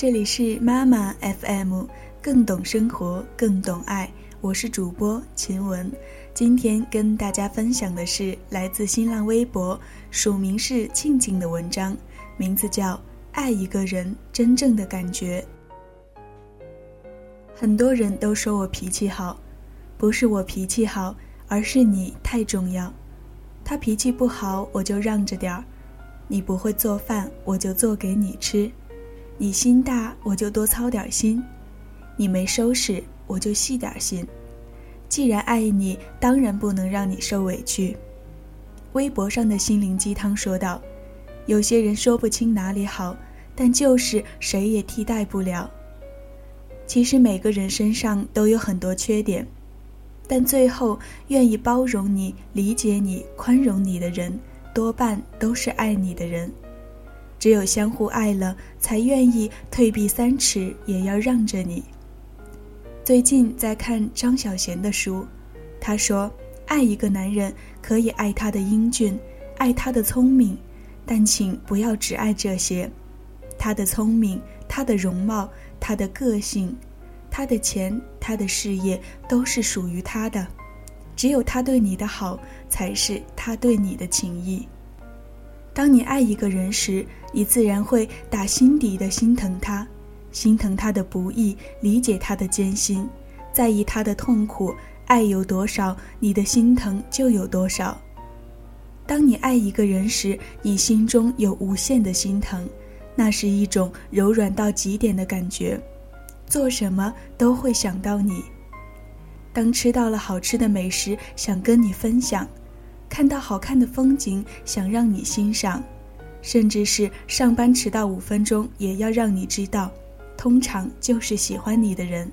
这里是妈妈 FM，更懂生活，更懂爱。我是主播秦雯，今天跟大家分享的是来自新浪微博署名是静静的文章，名字叫《爱一个人真正的感觉》。很多人都说我脾气好，不是我脾气好，而是你太重要。他脾气不好，我就让着点儿；你不会做饭，我就做给你吃。你心大，我就多操点心；你没收拾，我就细点心。既然爱你，当然不能让你受委屈。微博上的心灵鸡汤说道：“有些人说不清哪里好，但就是谁也替代不了。其实每个人身上都有很多缺点，但最后愿意包容你、理解你、宽容你的人，多半都是爱你的人。”只有相互爱了，才愿意退避三尺，也要让着你。最近在看张小娴的书，她说：“爱一个男人，可以爱他的英俊，爱他的聪明，但请不要只爱这些。他的聪明，他的容貌，他的个性，他的钱，他的事业，都是属于他的。只有他对你的好，才是他对你的情谊。”当你爱一个人时，你自然会打心底的心疼他，心疼他的不易，理解他的艰辛，在意他的痛苦。爱有多少，你的心疼就有多少。当你爱一个人时，你心中有无限的心疼，那是一种柔软到极点的感觉，做什么都会想到你。当吃到了好吃的美食，想跟你分享。看到好看的风景，想让你欣赏，甚至是上班迟到五分钟，也要让你知道，通常就是喜欢你的人。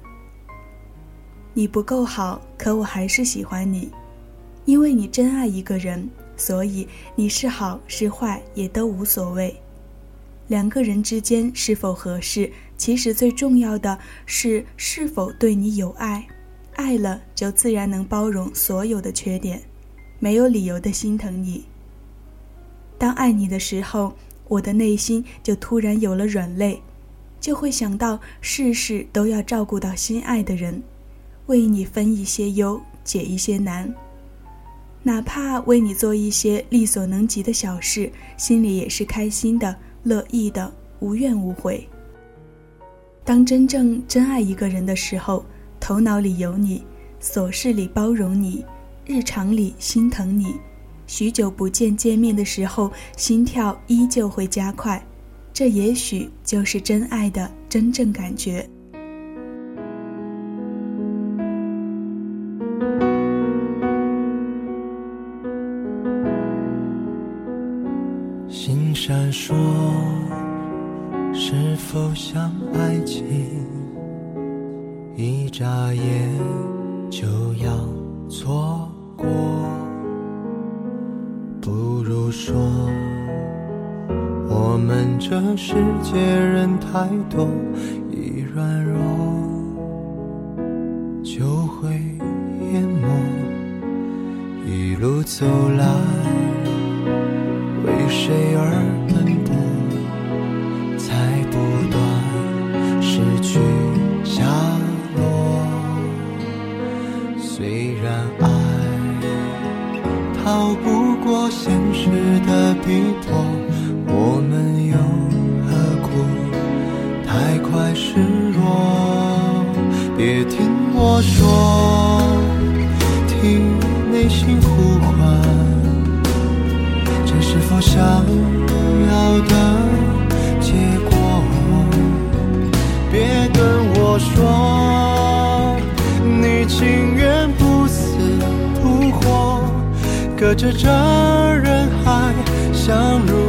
你不够好，可我还是喜欢你，因为你真爱一个人，所以你是好是坏也都无所谓。两个人之间是否合适，其实最重要的是是否对你有爱，爱了就自然能包容所有的缺点。没有理由的心疼你。当爱你的时候，我的内心就突然有了软肋，就会想到事事都要照顾到心爱的人，为你分一些忧，解一些难，哪怕为你做一些力所能及的小事，心里也是开心的、乐意的、无怨无悔。当真正真爱一个人的时候，头脑里有你，琐事里包容你。日常里心疼你，许久不见见面的时候，心跳依旧会加快，这也许就是真爱的真正感觉。心闪烁，是否像爱情？一眨眼就要错。过，不如说，我们这世界人太多，一软弱就会淹没。一路走来，为谁而逃不过现实的逼迫，我们又何苦太快失落？别听我说，听内心呼唤，这是否想隔着这人海，相濡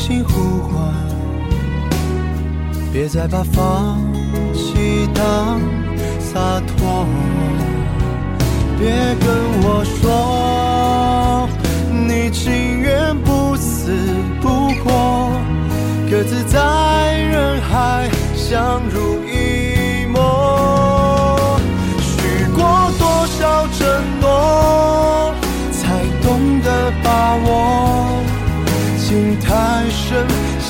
心呼唤，别再把放弃当洒脱。别跟我说，你情愿不死不活，各自在人海相濡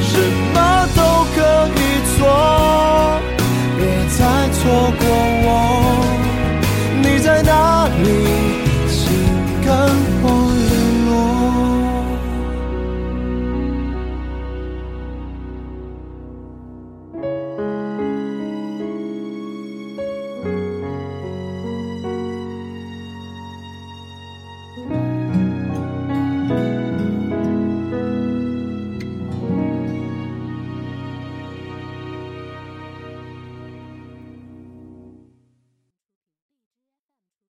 什么都可以做别再错过。